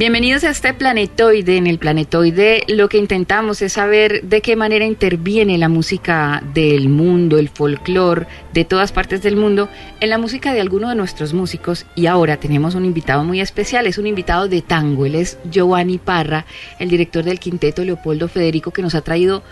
Bienvenidos a este planetoide. En el planetoide lo que intentamos es saber de qué manera interviene la música del mundo, el folclore de todas partes del mundo en la música de alguno de nuestros músicos. Y ahora tenemos un invitado muy especial, es un invitado de tango. Él es Giovanni Parra, el director del quinteto Leopoldo Federico, que nos ha traído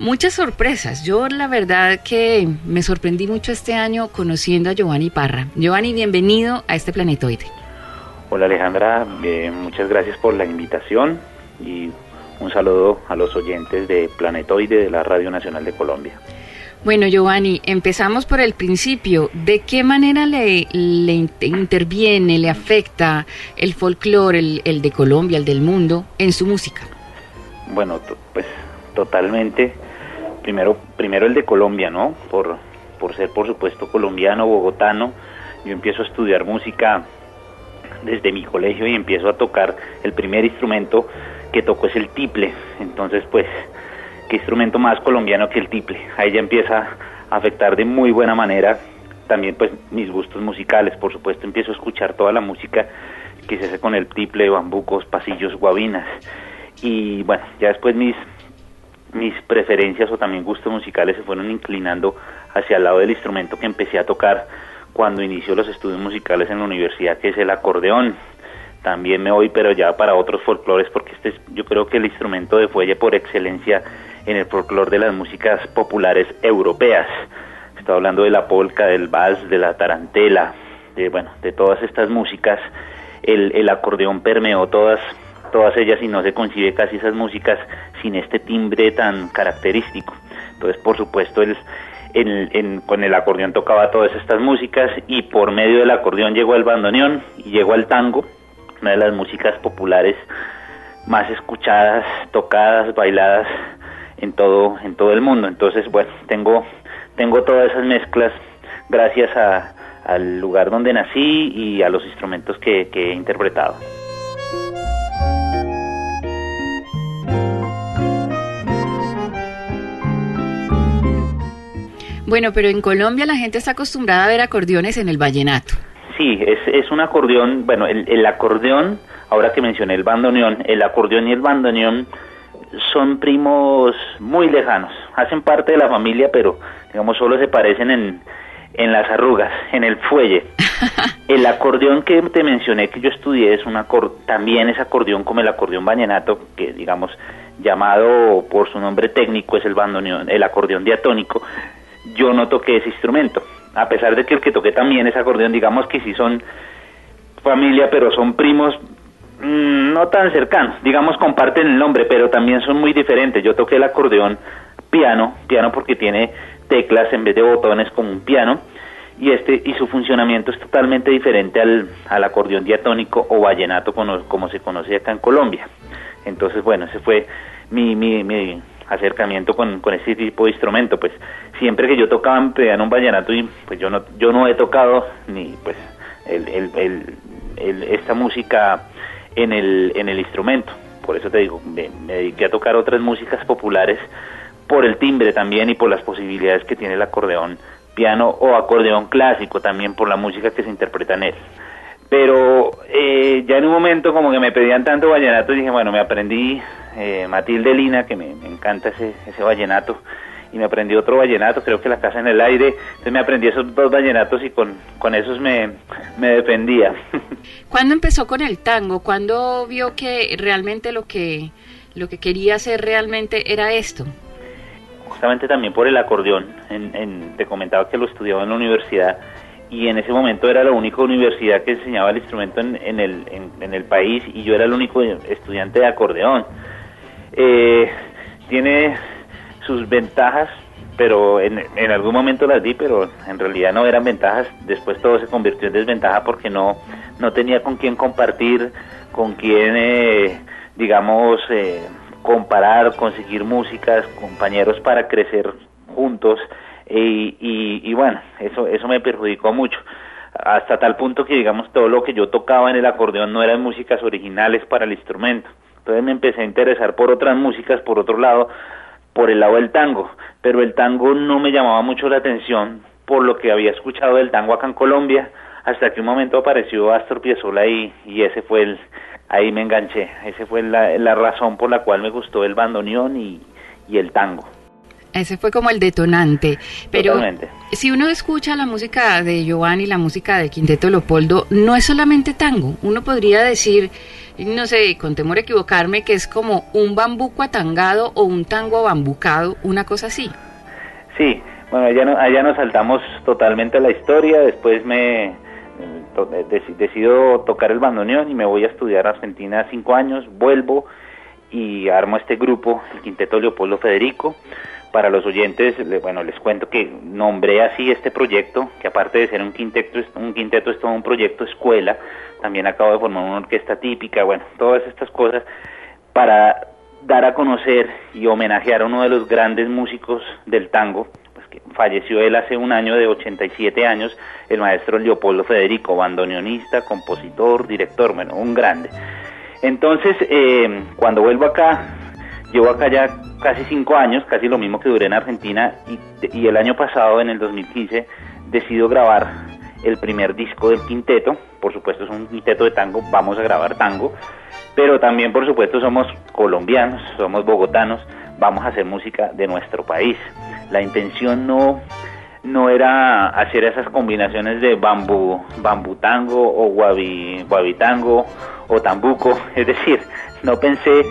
muchas sorpresas. Yo la verdad que me sorprendí mucho este año conociendo a Giovanni Parra. Giovanni, bienvenido a este planetoide. Hola Alejandra, eh, muchas gracias por la invitación y un saludo a los oyentes de Planetoide de la Radio Nacional de Colombia. Bueno, Giovanni, empezamos por el principio. ¿De qué manera le, interviene, le afecta el folclore, el, de Colombia, el del mundo, en su música? Bueno, pues totalmente. Primero, primero el de Colombia, ¿no? Por, por ser, por supuesto, colombiano, bogotano. Yo empiezo a estudiar música desde mi colegio y empiezo a tocar el primer instrumento que toco es el tiple. Entonces, pues, qué instrumento más colombiano que el tiple. Ahí ya empieza a afectar de muy buena manera también pues mis gustos musicales. Por supuesto, empiezo a escuchar toda la música que se hace con el tiple, bambucos, pasillos, guabinas. Y bueno, ya después mis mis preferencias o también gustos musicales se fueron inclinando hacia el lado del instrumento que empecé a tocar cuando inició los estudios musicales en la universidad, que es el acordeón. También me voy, pero ya para otros folclores, porque este es, yo creo que el instrumento de fuelle por excelencia en el folclore de las músicas populares europeas. Estoy hablando de la polca, del vals, de la tarantela, de bueno, de todas estas músicas. El, el acordeón permeó todas todas ellas y no se concibe casi esas músicas sin este timbre tan característico. Entonces, por supuesto, el, con el acordeón tocaba todas estas músicas y por medio del acordeón llegó el bandoneón y llegó el tango, una de las músicas populares más escuchadas, tocadas, bailadas en todo en todo el mundo. Entonces, bueno, tengo tengo todas esas mezclas gracias al lugar donde nací y a los instrumentos que he interpretado. Bueno, pero en Colombia la gente está acostumbrada a ver acordeones en el vallenato. Sí, es, es un acordeón, bueno, el, acordeón, ahora que mencioné el bandoneón, el acordeón y el bandoneón son primos muy lejanos, hacen parte de la familia, pero digamos solo se parecen en, en las arrugas, en el fuelle. El acordeón que te mencioné que yo estudié es un también es acordeón como el acordeón vallenato, que digamos llamado por su nombre técnico es el bandoneón, el acordeón diatónico, yo no toqué ese instrumento. A pesar de que el que toqué también es acordeón, digamos que sí son familia, pero son primos mm, no tan cercanos. Digamos comparten el nombre, pero también son muy diferentes. Yo toqué el acordeón piano, piano porque tiene teclas en vez de botones como un piano y este y su funcionamiento es totalmente diferente al, al acordeón diatónico o vallenato como, como se conoce acá en Colombia. Entonces, bueno, ese fue mi, mi, mi acercamiento con, con ese tipo de instrumento, pues siempre que yo tocaba en piano un vallenato y pues yo no yo no he tocado ni pues el, el, esta música en el en el instrumento, por eso te digo, me, dediqué a tocar otras músicas populares por el timbre también y por las posibilidades que tiene el acordeón piano o acordeón clásico también por la música que se interpreta en él. Pero eh, ya en un momento como que me pedían tanto vallenato, dije, bueno, me aprendí eh, Matilde Lina, que me, encanta ese, ese vallenato, y me aprendí otro vallenato, creo que La Casa en el Aire, entonces me aprendí esos dos vallenatos y con, con esos me, me defendía. ¿Cuándo empezó con el tango? ¿Cuándo vio que realmente lo que, lo que quería hacer realmente era esto? Justamente también por el acordeón, en, te comentaba que lo estudiaba en la universidad y en ese momento era la única universidad que enseñaba el instrumento en, en el, en, el país y yo era el único estudiante de acordeón. Eh, tiene sus ventajas, pero en, en, algún momento las di, pero en realidad no eran ventajas. Después todo se convirtió en desventaja porque no, no tenía con quién compartir, con quién, eh, digamos, eh, comparar, conseguir músicas, compañeros para crecer juntos. Y, y, y, bueno, eso, eso me perjudicó mucho. Hasta tal punto que, digamos, todo lo que yo tocaba en el acordeón no eran músicas originales para el instrumento Entonces me empecé a interesar por otras músicas, por otro lado, por el lado del tango, pero el tango no me llamaba mucho la atención por lo que había escuchado del tango acá en Colombia, hasta que un momento apareció Astor Piazzolla y, y ese fue el, ahí me enganché, esa fue la, la razón por la cual me gustó el bandoneón y, y el tango. Ese fue como el detonante. Pero si uno escucha la música de Giovanni, la música de Quinteto Leopoldo, no es solamente tango. Uno podría decir, no sé, con temor a equivocarme, que es como un bambuco atangado o un tango bambucado, una cosa así. Sí, bueno, allá, allá nos saltamos totalmente a la historia. Después me eh, decido tocar el bandoneón y me voy a estudiar a Argentina cinco años. Vuelvo y armo este grupo, el Quinteto Leopoldo Federico para los oyentes, bueno, les cuento que nombré así este proyecto, que aparte de ser un quinteto, un quinteto es todo un proyecto escuela, también acabo de formar una orquesta típica, bueno, todas estas cosas para dar a conocer y homenajear a uno de los grandes músicos del tango, pues que falleció él hace un año de 87 años, el maestro Leopoldo Federico, bandoneonista, compositor, director, bueno, un grande. Entonces, eh, cuando vuelvo acá, llevo acá ya casi cinco años, casi lo mismo que duré en Argentina, y, el año pasado, en el 2015, decido grabar el primer disco del quinteto, por supuesto es un quinteto de tango, vamos a grabar tango, pero también por supuesto somos colombianos, somos bogotanos, vamos a hacer música de nuestro país. La intención no, no era hacer esas combinaciones de bambú, bambú tango o guavi, tango o tambuco, es decir, no pensé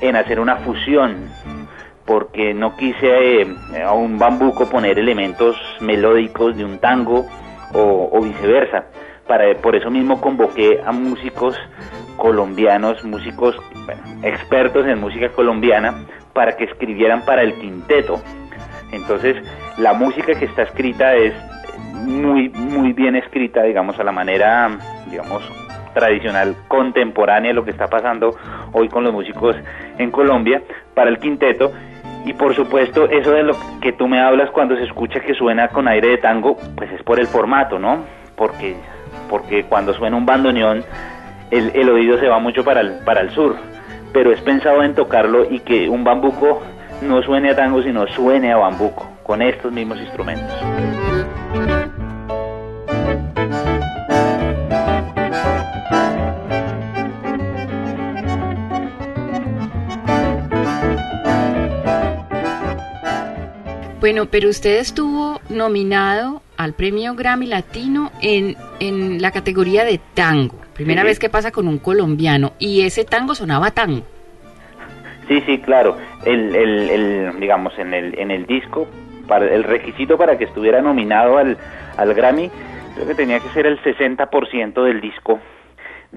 en hacer una fusión porque no quise eh, a un bambuco poner elementos melódicos de un tango o, viceversa. Para, por eso mismo convoqué a músicos colombianos, músicos expertos en música colombiana, para que escribieran para el quinteto. Entonces, la música que está escrita es muy, muy bien escrita, digamos, a la manera, digamos, tradicional, contemporánea, lo que está pasando hoy con los músicos en Colombia, para el quinteto y por supuesto, eso de lo que tú me hablas cuando se escucha que suena con aire de tango, pues es por el formato, ¿no? Porque, porque cuando suena un bandoneón, el, el oído se va mucho para el, para el sur. Pero es pensado en tocarlo y que un bambuco no suene a tango, sino suene a bambuco, con estos mismos instrumentos. Bueno, pero usted estuvo nominado al premio Grammy Latino en, en la categoría de tango. Primera vez que pasa con un colombiano. Y ese tango sonaba tango. Sí, sí, claro. El, el, el, digamos, en el, en el disco, para, el requisito para que estuviera nominado al, al Grammy, creo que tenía que ser el 60% del disco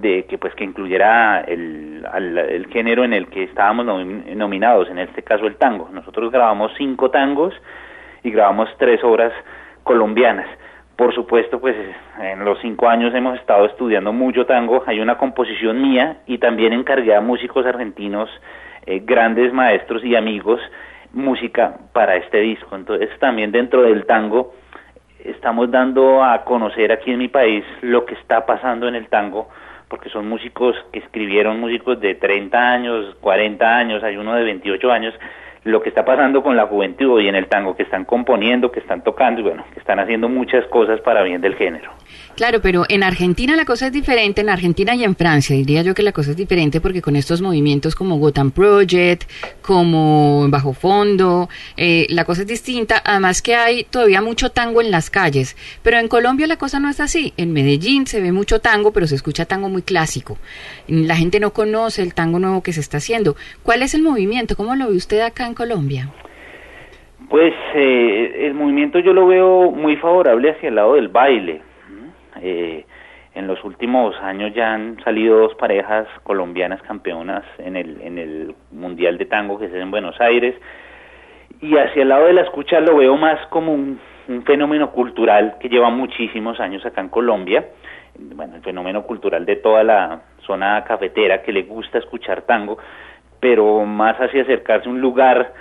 de que pues que incluyera el, el género en el que estábamos nominados, en este caso el tango. Nosotros grabamos cinco tangos y grabamos tres obras colombianas. Por supuesto, pues en los cinco años hemos estado estudiando mucho tango, hay una composición mía y también encargué a músicos argentinos, eh, grandes maestros y amigos, música para este disco. Entonces también dentro del tango estamos dando a conocer aquí en mi país lo que está pasando en el tango, porque son músicos que escribieron músicos de 30 años, 40 años, hay uno de 28 años, lo que está pasando con la juventud y en el tango que están componiendo, que están tocando y bueno, que están haciendo muchas cosas para bien del género. Claro, pero en Argentina la cosa es diferente, en Argentina y en Francia diría yo que la cosa es diferente porque con estos movimientos como Gotham Project, como Bajo Fondo, eh, la cosa es distinta, además que hay todavía mucho tango en las calles, pero en Colombia la cosa no es así, en Medellín se ve mucho tango, pero se escucha tango muy clásico, la gente no conoce el tango nuevo que se está haciendo. ¿Cuál es el movimiento? ¿Cómo lo ve usted acá en Colombia? Pues eh, el movimiento yo lo veo muy favorable hacia el lado del baile eh, en los últimos años ya han salido dos parejas colombianas campeonas en el, en el Mundial de Tango que es en Buenos Aires. Y hacia el lado de la escucha lo veo más como un, fenómeno cultural que lleva muchísimos años acá en Colombia. Bueno, el fenómeno cultural de toda la zona cafetera que le gusta escuchar tango, pero más hacia acercarse a un lugar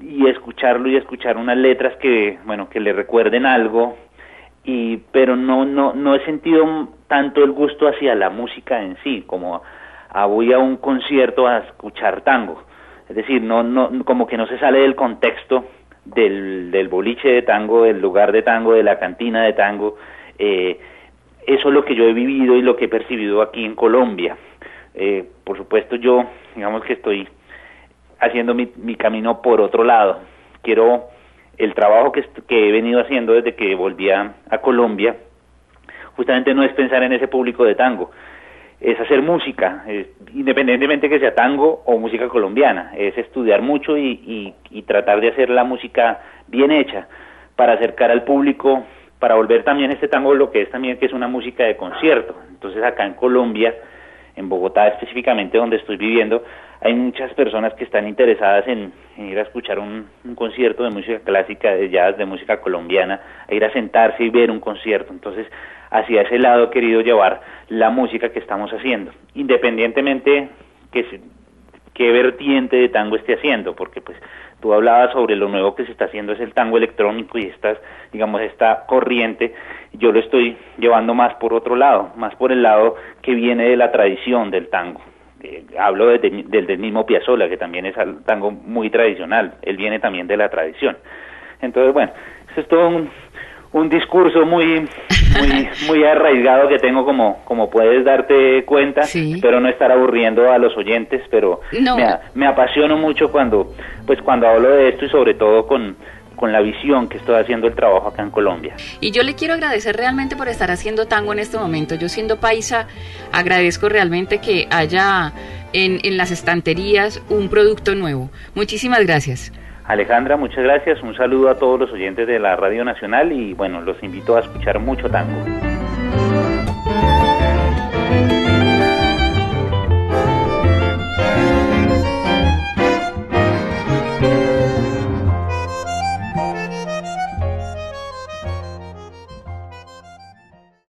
y escucharlo y escuchar unas letras que, bueno, que le recuerden algo, y pero no no no he sentido tanto el gusto hacia la música en sí como a voy a un concierto a escuchar tango. Es decir, no, no, como que no se sale del contexto del, del boliche de tango, del lugar de tango, de la cantina de tango. Eh, eso es lo que yo he vivido y lo que he percibido aquí en Colombia. Eh, por supuesto, yo, digamos que estoy haciendo mi, mi camino por otro lado. Quiero el trabajo que, que he venido haciendo desde que volví a, Colombia, justamente no es pensar en ese público de tango, es hacer música, independientemente que sea tango o música colombiana, es estudiar mucho y, y, tratar de hacer la música bien hecha para acercar al público, para volver también este tango lo que es también que es una música de concierto. Entonces acá en Colombia, en Bogotá específicamente donde estoy viviendo, hay muchas personas que están interesadas en, ir a escuchar un, concierto de música clásica, de jazz, de música colombiana, a ir a sentarse y ver un concierto. Entonces, hacia ese lado he querido llevar la música que estamos haciendo, independientemente que qué vertiente de tango esté haciendo, porque pues tú hablabas sobre lo nuevo que se está haciendo es el tango electrónico y estas, digamos, esta corriente, yo lo estoy llevando más por otro lado, más por el lado que viene de la tradición del tango. Eh, hablo del mismo Piazzolla, que también es algo tango muy tradicional, él viene también de la tradición. Entonces, bueno, eso es todo un, un discurso muy, muy, muy arraigado que tengo como, como puedes darte cuenta, pero no estar aburriendo a los oyentes, pero me, me apasiono mucho cuando, pues cuando hablo de esto y sobre todo con, con la visión que estoy haciendo el trabajo acá en Colombia. Y yo le quiero agradecer realmente por estar haciendo tango en este momento. Yo siendo paisa, agradezco realmente que haya en, en las estanterías un producto nuevo. Muchísimas gracias. Alejandra, muchas gracias. Un saludo a todos los oyentes de la Radio Nacional y bueno, los invito a escuchar mucho tango.